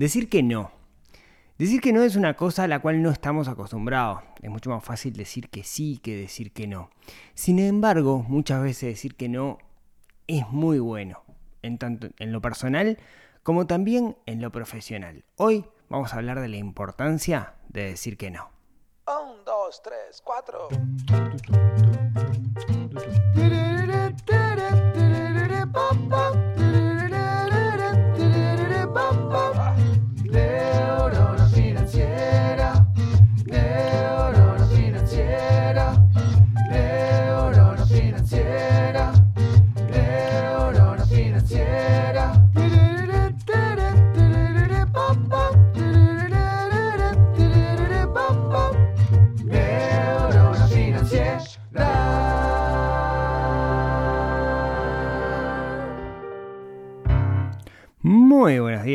Decir que no. Decir que no es una cosa a la cual no estamos acostumbrados. Es mucho más fácil decir que sí que decir que no. Sin embargo, muchas veces decir que no es muy bueno, en tanto en lo personal como también en lo profesional. Hoy vamos a hablar de la importancia de decir que no. Un, dos, tres, cuatro.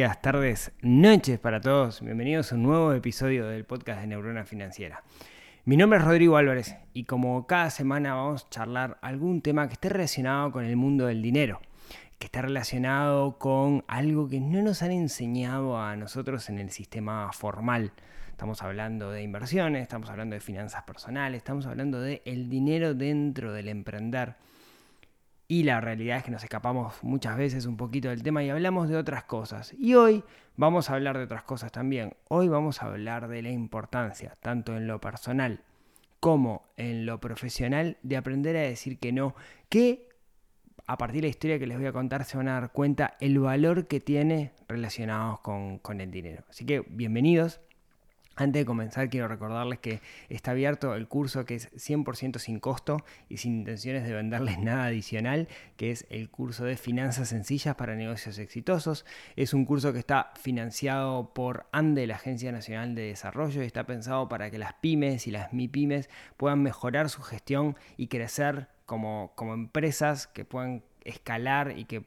Días, tardes, noches para todos. Bienvenidos a un nuevo episodio del podcast de Neurona Financiera. Mi nombre es Rodrigo Álvarez y como cada semana vamos a charlar algún tema que esté relacionado con el mundo del dinero, que esté relacionado con algo que no nos han enseñado a nosotros en el sistema formal. Estamos hablando de inversiones, estamos hablando de finanzas personales, estamos hablando de el dinero dentro del emprender. Y la realidad es que nos escapamos muchas veces un poquito del tema y hablamos de otras cosas. Y hoy vamos a hablar de otras cosas también. Hoy vamos a hablar de la importancia, tanto en lo personal como en lo profesional, de aprender a decir que no. Que a partir de la historia que les voy a contar se van a dar cuenta el valor que tiene relacionados con, con el dinero. Así que bienvenidos. Antes de comenzar, quiero recordarles que está abierto el curso que es 100% sin costo y sin intenciones de venderles nada adicional, que es el curso de Finanzas Sencillas para Negocios Exitosos. Es un curso que está financiado por ANDE, la Agencia Nacional de Desarrollo, y está pensado para que las pymes y las MIPYMES puedan mejorar su gestión y crecer como, como empresas que puedan escalar y que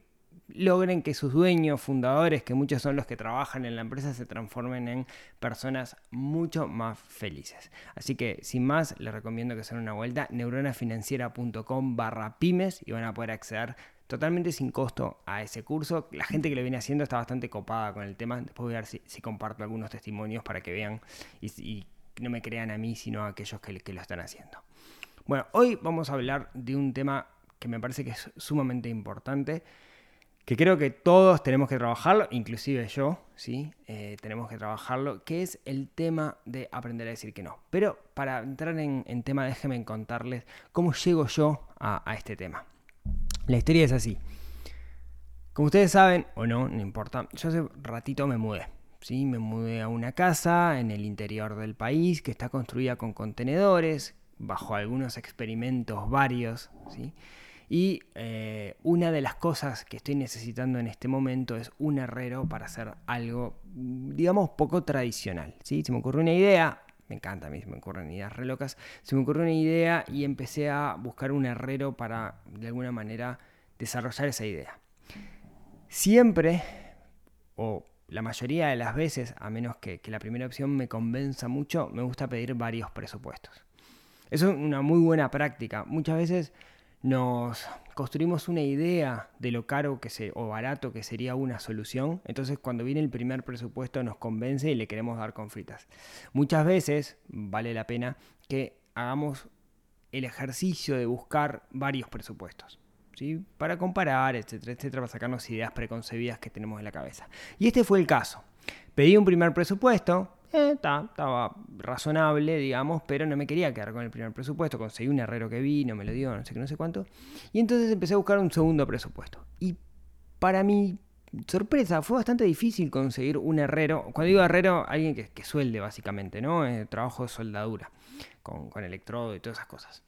logren que sus dueños, fundadores, que muchos son los que trabajan en la empresa, se transformen en personas mucho más felices. Así que, sin más, les recomiendo que se den una vuelta, neuronafinanciera.com barra pymes y van a poder acceder totalmente sin costo a ese curso. La gente que lo viene haciendo está bastante copada con el tema. Después voy a ver si, comparto algunos testimonios para que vean y, y, no me crean a mí, sino a aquellos que, que lo están haciendo. Bueno, hoy vamos a hablar de un tema que me parece que es sumamente importante que creo que todos tenemos que trabajarlo, inclusive yo, ¿sí? Eh, tenemos que trabajarlo, que es el tema de aprender a decir que no. Pero para entrar en, tema, déjenme contarles cómo llego yo a, a, este tema. La historia es así. Como ustedes saben, o no, no importa, yo hace ratito me mudé. ¿sí? Me mudé a una casa en el interior del país que está construida con contenedores, bajo algunos experimentos varios, ¿sí? Y eh, una de las cosas que estoy necesitando en este momento es un herrero para hacer algo, digamos, poco tradicional. ¿sí? Se me ocurrió una idea, me encanta a mí, se me ocurren ideas re locas, se me ocurrió una idea y empecé a buscar un herrero para, de alguna manera, desarrollar esa idea. Siempre, o la mayoría de las veces, a menos que, que la primera opción me convenza mucho, me gusta pedir varios presupuestos. Eso es una muy buena práctica. Muchas veces nos construimos una idea de lo caro que se, o barato que sería una solución, entonces cuando viene el primer presupuesto nos convence y le queremos dar con fritas. Muchas veces vale la pena que hagamos el ejercicio de buscar varios presupuestos. ¿sí? Para comparar, etcétera, etcétera, para sacarnos ideas preconcebidas que tenemos en la cabeza. Y este fue el caso. Pedí un primer presupuesto, eh, estaba razonable, digamos, pero no me quería quedar con el primer presupuesto. Conseguí un herrero que vi, no me lo dio, no sé qué, no sé cuánto. Y entonces empecé a buscar un segundo presupuesto. Y para mi sorpresa, fue bastante difícil conseguir un herrero. Cuando digo herrero, alguien que, que suelde, básicamente, ¿no? Eh, trabajo de soldadura, con, con electrodo y todas esas cosas.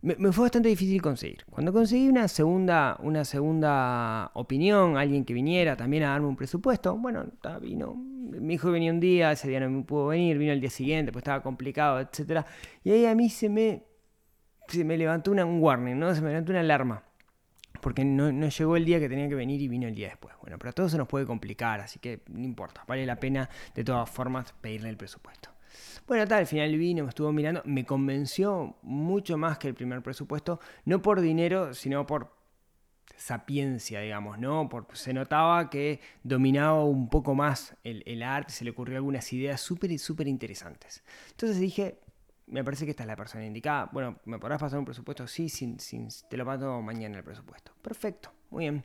Me, fue bastante difícil conseguir. Cuando conseguí una segunda, una segunda opinión, alguien que viniera también a darme un presupuesto, bueno, vino, mi hijo venía un día, ese día no me pudo venir, vino el día siguiente, pues estaba complicado, etc. Y ahí a mí se me, se me levantó una, un warning, ¿no? Se me levantó una alarma. Porque no, no, llegó el día que tenía que venir y vino el día después. Bueno, pero a todos se nos puede complicar, así que no importa. Vale la pena de todas formas pedirle el presupuesto. Bueno, tal, al final vino, me estuvo mirando, me convenció mucho más que el primer presupuesto, no por dinero, sino por sapiencia, digamos, ¿no? Porque se notaba que dominaba un poco más el, el arte, se le ocurrió algunas ideas súper, súper interesantes. Entonces dije, me parece que esta es la persona indicada. Bueno, ¿me podrás pasar un presupuesto? Sí, sin, sin, te lo mando mañana el presupuesto. Perfecto, muy bien.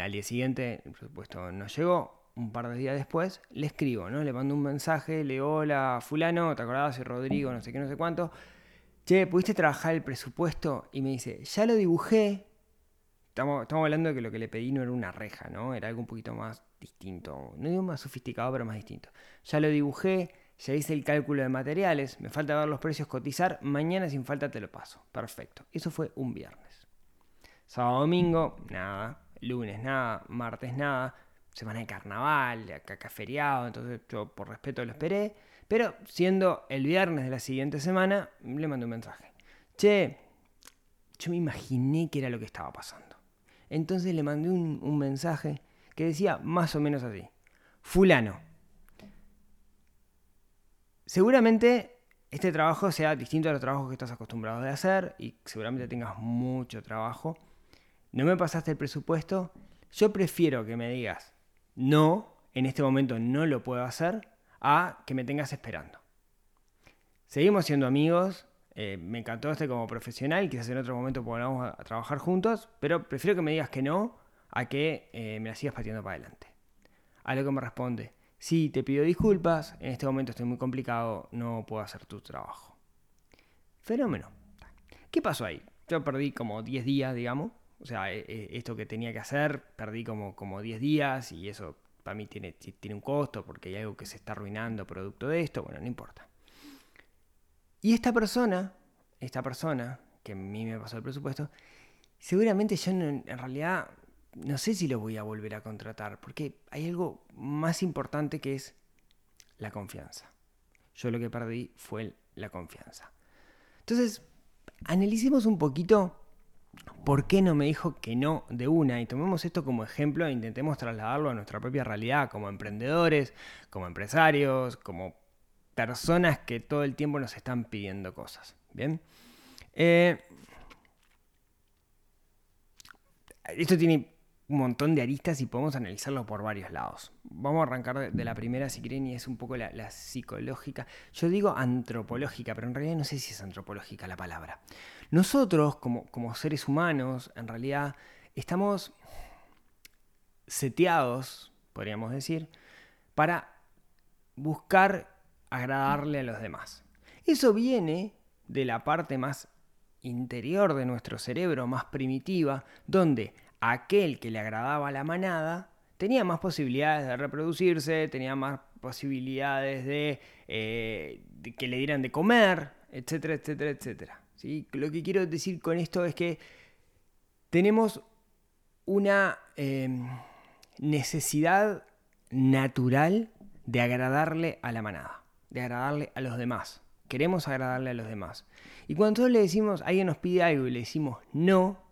Al día siguiente el presupuesto no llegó. Un par de días después le escribo, ¿no? Le mando un mensaje, le digo, hola, fulano, ¿te acordabas? Soy Rodrigo, no sé qué, no sé cuánto. Che, ¿pudiste trabajar el presupuesto? Y me dice, ya lo dibujé. Estamos, estamos hablando de que lo que le pedí no era una reja, ¿no? Era algo un poquito más distinto. No digo más sofisticado, pero más distinto. Ya lo dibujé, ya hice el cálculo de materiales, me falta ver los precios, cotizar, mañana sin falta te lo paso. Perfecto. Eso fue un viernes. Sábado, domingo, nada. Lunes, nada. Martes, nada. Semana de carnaval, acá, feriado, entonces yo por respeto lo esperé. Pero siendo el viernes de la siguiente semana, le mandé un mensaje. Che, yo me imaginé que era lo que estaba pasando. Entonces le mandé un, un mensaje que decía más o menos así. Fulano, Seguramente este trabajo sea distinto a los trabajos que estás acostumbrado de hacer y seguramente tengas mucho trabajo. No me pasaste el presupuesto. Yo prefiero que me digas, no, en este momento no lo puedo hacer, a que me tengas esperando. Seguimos siendo amigos, eh, me encantó este como profesional, quizás en otro momento podamos a, trabajar juntos, pero prefiero que me digas que no a que eh, me la sigas pateando para adelante. A lo que me responde, Sí, te pido disculpas, en este momento estoy muy complicado, no puedo hacer tu trabajo. Fenómeno. ¿Qué pasó ahí? Yo perdí como 10 días, digamos. O sea, esto que tenía que hacer, perdí como, como 10 días y eso para mí tiene, tiene un costo porque hay algo que se está arruinando producto de esto. Bueno, no importa. Y esta persona, esta persona, que a mí me pasó el presupuesto, seguramente yo en realidad no sé si lo voy a volver a contratar, porque hay algo más importante que es la confianza. Yo lo que perdí fue la confianza. Entonces, analicemos un poquito por qué no me dijo que no de una y tomemos esto como ejemplo e intentemos trasladarlo a nuestra propia realidad como emprendedores, como empresarios, como personas que todo el tiempo nos están pidiendo cosas. Bien. Eh, esto tiene un montón de aristas y podemos analizarlo por varios lados. Vamos a arrancar de, la primera, si quieren, y es un poco la, la, psicológica. Yo digo antropológica, pero en realidad no sé si es antropológica la palabra. Nosotros, como, como seres humanos, en realidad estamos seteados, podríamos decir, para buscar agradarle a los demás. Eso viene de la parte más interior de nuestro cerebro, más primitiva, donde aquel que le agradaba a la manada tenía más posibilidades de reproducirse, tenía más posibilidades de, eh, de que le dieran de comer, etcétera, etcétera, etcétera. ¿Sí? Lo que quiero decir con esto es que tenemos una eh, necesidad natural de agradarle a la manada, de agradarle a los demás. Queremos agradarle a los demás. Y cuando le decimos, alguien nos pide algo y le decimos no,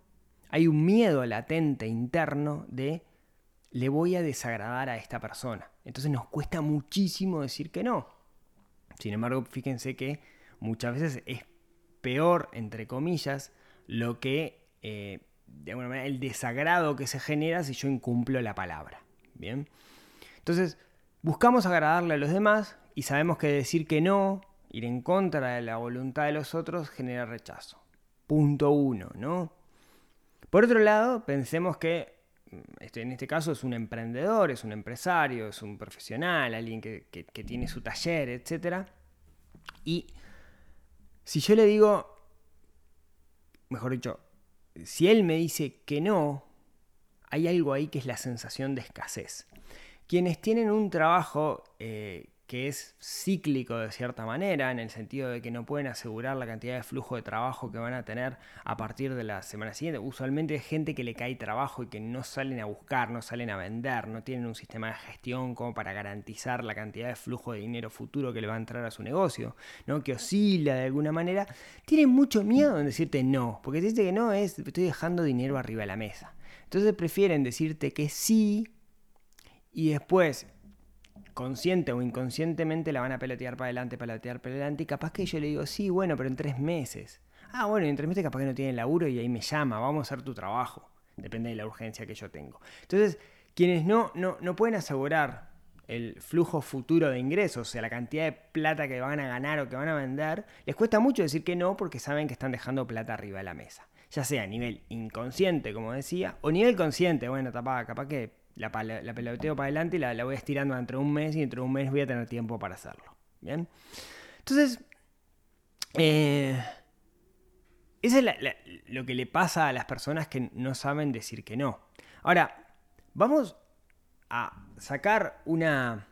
hay un miedo latente interno de le voy a desagradar a esta persona. Entonces nos cuesta muchísimo decir que no. Sin embargo, fíjense que muchas veces es peor, entre comillas, lo que, eh, de alguna manera, el desagrado que se genera si yo incumplo la palabra. Bien. Entonces, buscamos agradarle a los demás y sabemos que decir que no, ir en contra de la voluntad de los otros, genera rechazo. Punto uno, ¿no? Por otro lado, pensemos que mm, este, en este caso es un emprendedor, es un empresario, es un profesional, alguien que, tiene su taller, etc. Y si yo le digo, mejor dicho, si él me dice que no, hay algo ahí que es la sensación de escasez. Quienes tienen un trabajo eh, que es cíclico de cierta manera, en el sentido de que no pueden asegurar la cantidad de flujo de trabajo que van a tener a partir de la semana siguiente. Usualmente es gente que le cae trabajo y que no salen a buscar, no salen a vender, no tienen un sistema de gestión como para garantizar la cantidad de flujo de dinero futuro que le va a entrar a su negocio, ¿no? que oscila de alguna manera, tienen mucho miedo en decirte no, porque si que no es estoy dejando dinero arriba de la mesa. Entonces prefieren decirte que sí y después consciente o inconscientemente la van a pelotear para adelante, pelotear para adelante, y capaz que yo le digo, sí, bueno, pero en tres meses. Ah, bueno, y entre meses capaz que no tiene laburo y ahí me llama, vamos a hacer tu trabajo. Depende de la urgencia que yo tengo. Entonces, quienes no, no, no pueden asegurar el flujo futuro de ingresos, o sea, la cantidad de plata que van a ganar o que van a vender, les cuesta mucho decir que no porque saben que están dejando plata arriba de la mesa. Ya sea a nivel inconsciente, como decía, o nivel consciente, bueno, capaz, capaz que la, peloteo para adelante y la, voy estirando dentro de un mes y dentro de un mes voy a tener tiempo para hacerlo. ¿Bien? Entonces, eh, eso es lo que le pasa a las personas que no saben decir que no. Ahora, vamos a sacar una,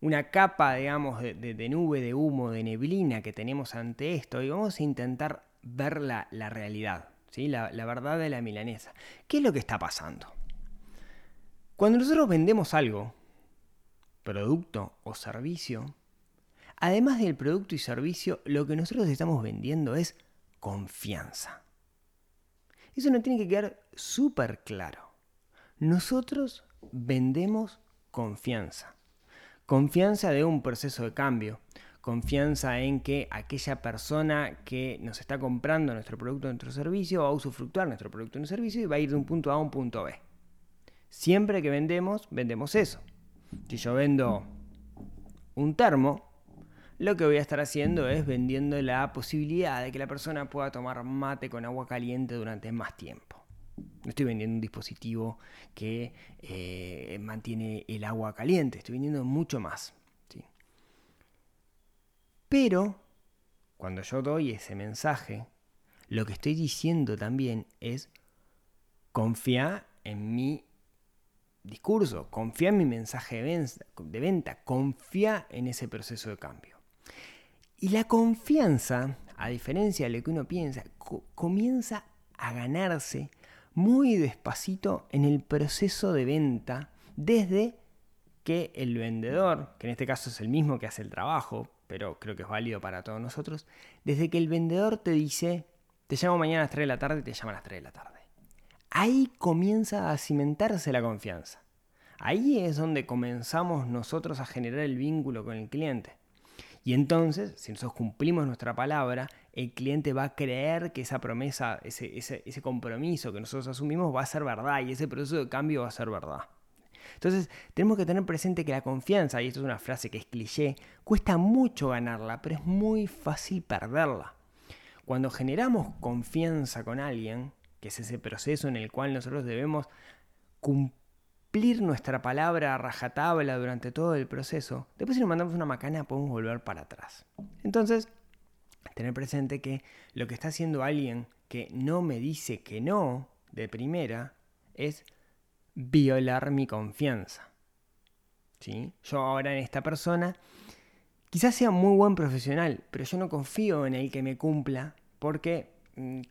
una capa, digamos, de, de- de nube, de humo, de neblina que tenemos ante esto y vamos a intentar ver la, la realidad, ¿sí? la verdad de la milanesa. ¿Qué es lo que está pasando? Cuando nosotros vendemos algo, producto o servicio, además del producto y servicio, lo que nosotros estamos vendiendo es confianza. Eso nos tiene que quedar súper claro. Nosotros vendemos confianza. Confianza de un proceso de cambio. Confianza en que aquella persona que nos está comprando nuestro producto o nuestro servicio va a usufructuar nuestro producto o nuestro servicio y va a ir de un punto A a un punto B. Siempre que vendemos, vendemos eso. Si yo vendo un termo, lo que voy a estar haciendo es vendiendo la posibilidad de que la persona pueda tomar mate con agua caliente durante más tiempo. No estoy vendiendo un dispositivo que eh, mantiene el agua caliente, estoy vendiendo mucho más. Pero, cuando yo doy ese mensaje, lo que estoy diciendo también es confía en mi discurso, confía en mi mensaje de venta, confía en ese proceso de cambio. Y la confianza, a diferencia de lo que uno piensa, co- comienza a ganarse muy despacito en el proceso de venta desde que el vendedor, que en este caso es el mismo que hace el trabajo, pero creo que es válido para todos nosotros, desde que el vendedor te dice, te llamo mañana a las 3 de la tarde y te llama a las 3 de la tarde. Ahí comienza a cimentarse la confianza. Ahí es donde comenzamos nosotros a generar el vínculo con el cliente. Y entonces, si nosotros cumplimos nuestra palabra, el cliente va a creer que esa promesa, ese, compromiso que nosotros asumimos va a ser verdad y ese proceso de cambio va a ser verdad. Entonces, tenemos que tener presente que la confianza, y esto es una frase que es cliché, cuesta mucho ganarla, pero es muy fácil perderla. Cuando generamos confianza con alguien, que es ese proceso en el cual nosotros debemos cumplir nuestra palabra a rajatabla durante todo el proceso, después si nos mandamos una macana podemos volver para atrás. Entonces, tener presente que lo que está haciendo alguien que no me dice que no de primera es violar mi confianza. ¿Sí? Yo ahora en esta persona quizás sea muy buen profesional, pero yo no confío en el que me cumpla porque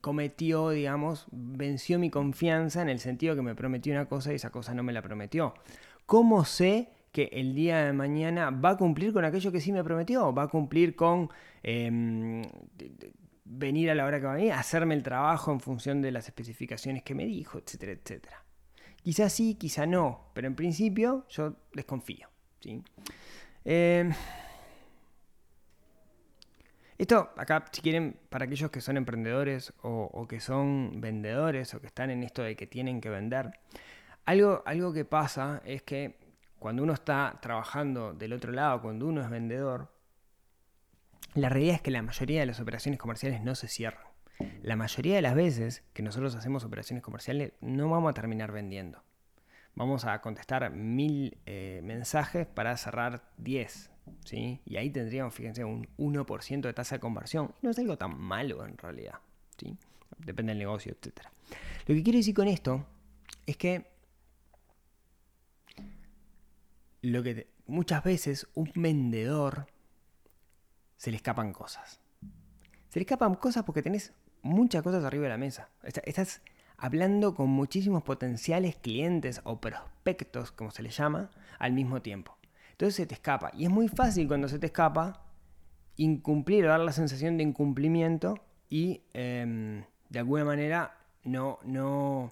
cometió, digamos, venció mi confianza en el sentido que me prometió una cosa y esa cosa no me la prometió. ¿Cómo sé que el día de mañana va a cumplir con aquello que sí me prometió? ¿Va a cumplir con em, venir a la hora que va a venir, hacerme el trabajo en función de las especificaciones que me dijo, etcétera, etcétera? Quizás sí, quizá no, pero en principio yo desconfío. ¿sí? Em, esto, acá, si quieren, para aquellos que son emprendedores o, que son vendedores o que están en esto de que tienen que vender, algo, algo que pasa es que cuando uno está trabajando del otro lado, cuando uno es vendedor, la realidad es que la mayoría de las operaciones comerciales no se cierran. La mayoría de las veces que nosotros hacemos operaciones comerciales no vamos a terminar vendiendo. Vamos a contestar mil eh, mensajes para cerrar 10. Y ahí tendríamos, fíjense, un 1% de tasa de conversión. No es algo tan malo en realidad. ¿sí? Depende del negocio, etc. Lo que quiero decir con esto es que lo que muchas veces un vendedor se le escapan cosas. Se le escapan cosas porque tenés muchas cosas arriba de la mesa. Está- Estás hablando con muchísimos potenciales clientes o prospectos, como se les llama, al mismo tiempo. Entonces se te escapa. Y es muy fácil cuando se te escapa incumplir o dar la sensación de incumplimiento y em, de alguna manera no, no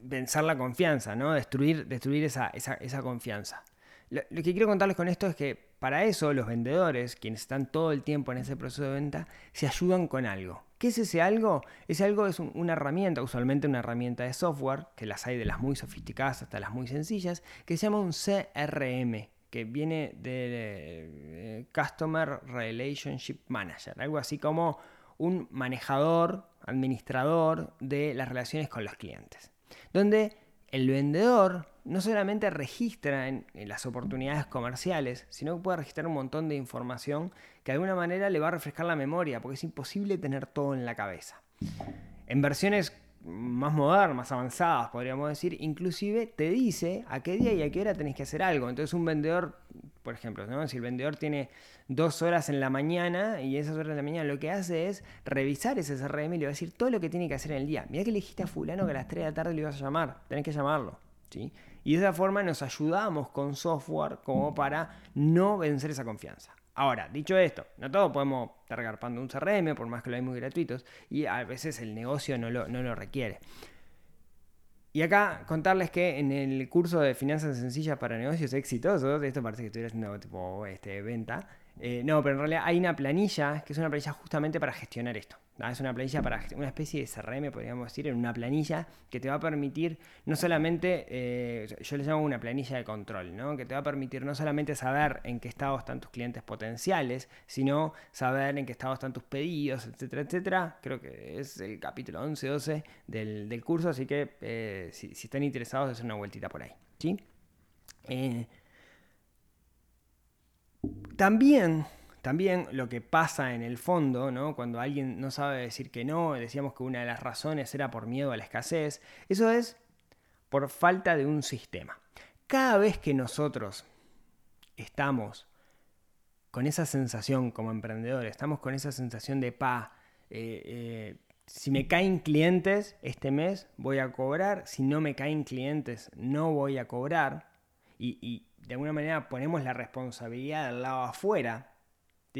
vencer la confianza, ¿no? Destruir, destruir esa, esa, esa confianza. lo, lo que quiero contarles con esto es que para eso los vendedores, quienes están todo el tiempo en ese proceso de venta, se ayudan con algo. ¿Qué es ese algo? Ese algo es un- una herramienta, usualmente una herramienta de software, que las hay de las muy sofisticadas hasta las muy sencillas, que se llama un CRM, que viene de eh, Customer Relationship Manager, algo así como un manejador, administrador de las relaciones con los clientes, donde el vendedor no solamente registra en, las oportunidades comerciales, sino que puede registrar un montón de información que de alguna manera le va a refrescar la memoria, porque es imposible tener todo en la cabeza. En versiones más modernas, más avanzadas, podríamos decir, inclusive te dice a qué día y a qué hora tenés que hacer algo. Entonces un vendedor, por ejemplo, si el vendedor tiene dos horas en la mañana y esas horas de la mañana lo que hace es revisar ese CRM y le va a decir todo lo que tiene que hacer en el día. Mira que le dijiste a fulano que a las 3 de la tarde le ibas a llamar, tenés que llamarlo. ¿sí? Y de esa forma nos ayudamos con software como para no vencer esa confianza. Ahora, dicho esto, no todos podemos estar garpando un CRM, por más que lo hay muy gratuitos, y a veces el negocio no lo, no lo requiere. Y acá contarles que en el curso de finanzas sencillas para negocios exitosos, esto parece que estuviera haciendo tipo este, venta, eh, no, pero en realidad hay una planilla que es una planilla justamente para gestionar esto. ¿No? Es una planilla para una especie de CRM, podríamos decir, en una planilla que te va a permitir no solamente, eh, yo le llamo una planilla de control, ¿no? que te va a permitir no solamente saber en qué estado están tus clientes potenciales, sino saber en qué estado están tus pedidos, etcétera, etcétera. Creo que es el capítulo 11-12 del, del curso, así que eh, si, si están interesados, hacer una vueltita por ahí. ¿sí? Eh, también, también lo que pasa en el fondo, ¿no? cuando alguien no sabe decir que no, decíamos que una de las razones era por miedo a la escasez, eso es por falta de un sistema. Cada vez que nosotros estamos con esa sensación como emprendedores, estamos con esa sensación de pa, eh, eh, si me caen clientes este mes voy a cobrar, si no me caen clientes no voy a cobrar, y, y de alguna manera ponemos la responsabilidad del lado afuera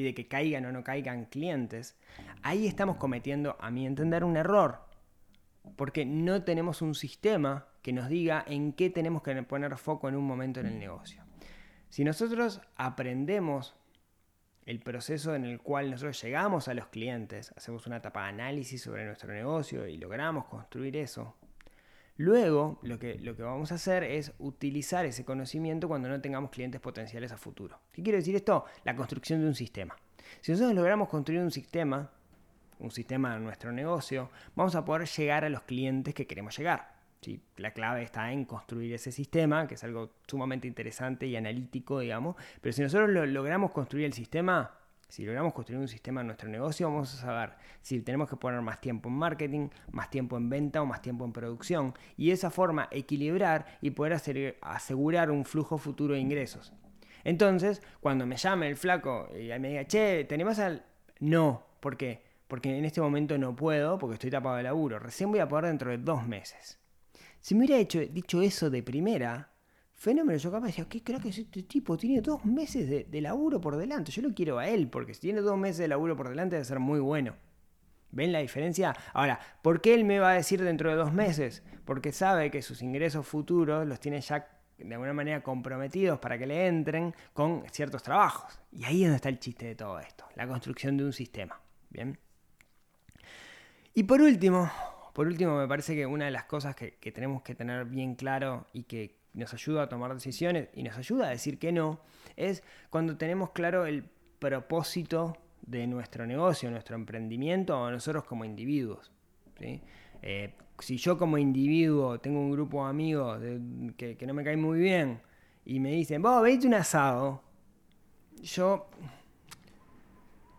de que caigan o no caigan clientes, ahí estamos cometiendo, a mi entender, un error. Porque no tenemos un sistema que nos diga en qué tenemos que poner foco en un momento en el negocio. Si nosotros aprendemos el proceso en el cual nosotros llegamos a los clientes, hacemos una etapa de análisis sobre nuestro negocio y logramos construir eso, luego lo que, lo que vamos a hacer es utilizar ese conocimiento cuando no tengamos clientes potenciales a futuro. ¿Qué quiere decir esto? La construcción de un sistema. Si nosotros logramos construir un sistema, un sistema en nuestro negocio, vamos a poder llegar a los clientes que queremos llegar. ¿sí? La clave está en construir ese sistema, que es algo sumamente interesante y analítico, digamos. Pero si nosotros lo- logramos construir el sistema, si logramos construir un sistema en nuestro negocio, vamos a saber si tenemos que poner más tiempo en marketing, más tiempo en venta o más tiempo en producción. Y de esa forma equilibrar y poder asegurar un flujo futuro de ingresos. Entonces, cuando me llame el flaco y me diga, che, ¿te animás al...? No, ¿por qué? Porque en este momento no puedo, porque estoy tapado de laburo. Recién voy a poder dentro de dos meses. Si me hubiera dicho eso de primera, fenómeno, yo capaz decía, ¿qué crack es este tipo? Tiene dos meses de, de laburo por delante. Yo lo quiero a él, porque si tiene dos meses de laburo por delante debe ser muy bueno. ¿Ven la diferencia? Ahora, ¿por qué él me va a decir dentro de dos meses? Porque sabe que sus ingresos futuros los tiene ya de alguna manera comprometidos para que le entren con ciertos trabajos. Y ahí es donde está el chiste de todo esto, la construcción de un sistema. ¿Bien? Y por último, por último, me parece que una de las cosas que, que tenemos que tener bien claro y que nos ayuda a tomar decisiones y nos ayuda a decir que no, es cuando tenemos claro el propósito de nuestro negocio, nuestro emprendimiento o nosotros como individuos. Eh, si yo como individuo tengo un grupo de amigos que, que no me caen muy bien y me dicen, vos, venite un asado, yo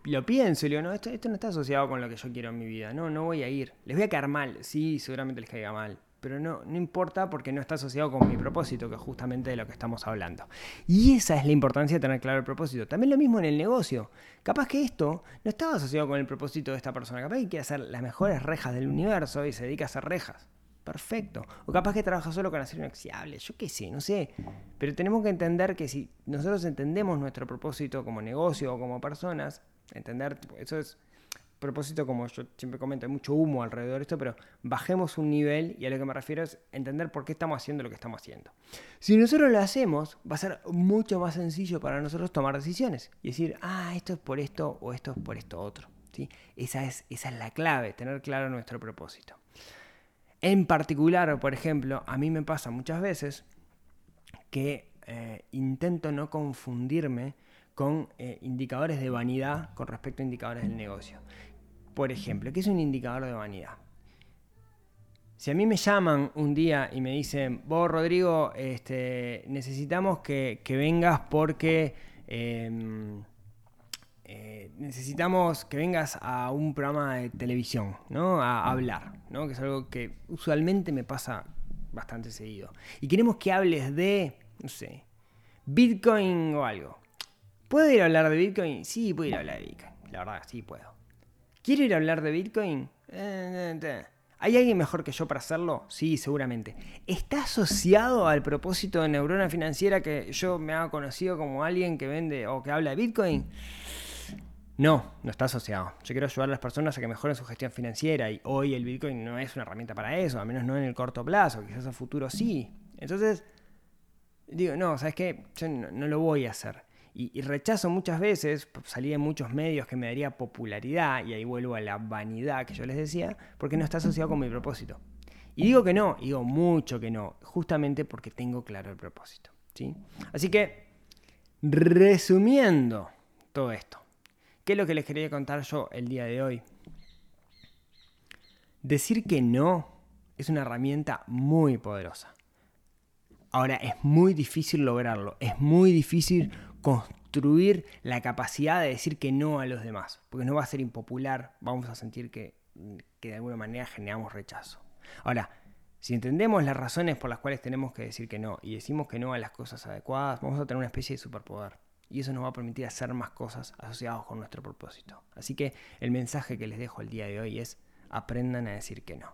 lo pienso y digo, no, esto, esto no está asociado con lo que yo quiero en mi vida, no, no voy a ir. Les voy a caer mal, sí, seguramente les caiga mal, pero no, no importa porque no está asociado con mi propósito, que es justamente de lo que estamos hablando. Y esa es la importancia de tener claro el propósito. También lo mismo en el negocio. Capaz que esto no estaba asociado con el propósito de esta persona, capaz que quiere hacer las mejores rejas del universo y se dedica a hacer rejas. Perfecto. O capaz que trabaja solo con acero inoxidable, yo qué sé, no sé. Pero tenemos que entender que si nosotros entendemos nuestro propósito como negocio o como personas, entender, eso es propósito, como yo siempre comento, hay mucho humo alrededor de esto, pero bajemos un nivel y a lo que me refiero es entender por qué estamos haciendo lo que estamos haciendo. Si nosotros lo hacemos, va a ser mucho más sencillo para nosotros tomar decisiones y decir, ah, esto es por esto o esto es por esto otro. ¿sí? Esa, es, esa es la clave, tener claro nuestro propósito. En particular, por ejemplo, a mí me pasa muchas veces que eh, intento no confundirme con eh, indicadores de vanidad con respecto a indicadores del negocio. Por ejemplo, ¿qué es un indicador de vanidad? Si a mí me llaman un día y me dicen, vos Rodrigo, este, necesitamos que, que vengas porque eh, eh, necesitamos que vengas a un programa de televisión, ¿no? A hablar, ¿no? Que es algo que usualmente me pasa bastante seguido. Y queremos que hables de, no sé, Bitcoin o algo. ¿Puedo ir a hablar de Bitcoin? Sí, puedo ir a hablar de Bitcoin. La verdad, sí puedo. ¿Quiero ir a hablar de Bitcoin? Eh, eh, eh. ¿Hay alguien mejor que yo para hacerlo? Sí, seguramente. ¿Está asociado al propósito de Neurona Financiera que yo me haga conocido como alguien que vende o que habla de Bitcoin? No, no está asociado. Yo quiero ayudar a las personas a que mejoren su gestión financiera y hoy el Bitcoin no es una herramienta para eso, al menos no en el corto plazo, quizás a futuro sí. Entonces, digo, no, ¿sabes qué? Yo no lo voy a hacer. Y, rechazo muchas veces, salí en muchos medios que me daría popularidad, y ahí vuelvo a la vanidad que yo les decía, porque no está asociado con mi propósito. Y digo que no, digo mucho que no, justamente porque tengo claro el propósito. ¿sí? Así que, resumiendo todo esto, ¿qué es lo que les quería contar yo el día de hoy? Decir que no es una herramienta muy poderosa. Ahora, es muy difícil lograrlo, es muy difícil construir la capacidad de decir que no a los demás, porque no va a ser impopular, vamos a sentir que, que de alguna manera generamos rechazo. Ahora, si entendemos las razones por las cuales tenemos que decir que no y decimos que no a las cosas adecuadas, vamos a tener una especie de superpoder. Y eso nos va a permitir hacer más cosas asociadas con nuestro propósito. Así que el mensaje que les dejo el día de hoy es aprendan a decir que no.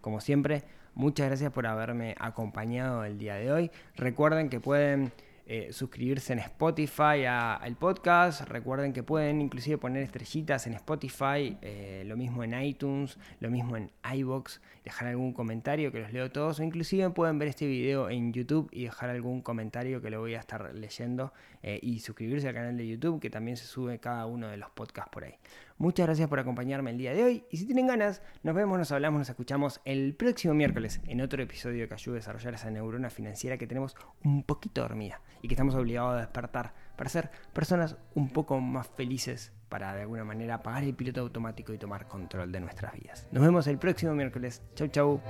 Como siempre, muchas gracias por haberme acompañado el día de hoy. Recuerden que pueden eh, suscribirse en Spotify al podcast. Recuerden que pueden inclusive poner estrellitas en Spotify, eh, lo mismo en iTunes, lo mismo en iBox, dejar algún comentario que los leo todos, o inclusive pueden ver este video en YouTube y dejar algún comentario que lo voy a estar leyendo eh, y suscribirse al canal de YouTube que también se sube cada uno de los podcasts por ahí. Muchas gracias por acompañarme el día de hoy y si tienen ganas, nos vemos, nos hablamos, nos escuchamos el próximo miércoles en otro episodio que ayude a desarrollar esa neurona financiera que tenemos un poquito dormida y que estamos obligados a despertar para ser personas un poco más felices para de alguna manera apagar el piloto automático y tomar control de nuestras vidas. Nos vemos el próximo miércoles. Chau, chau.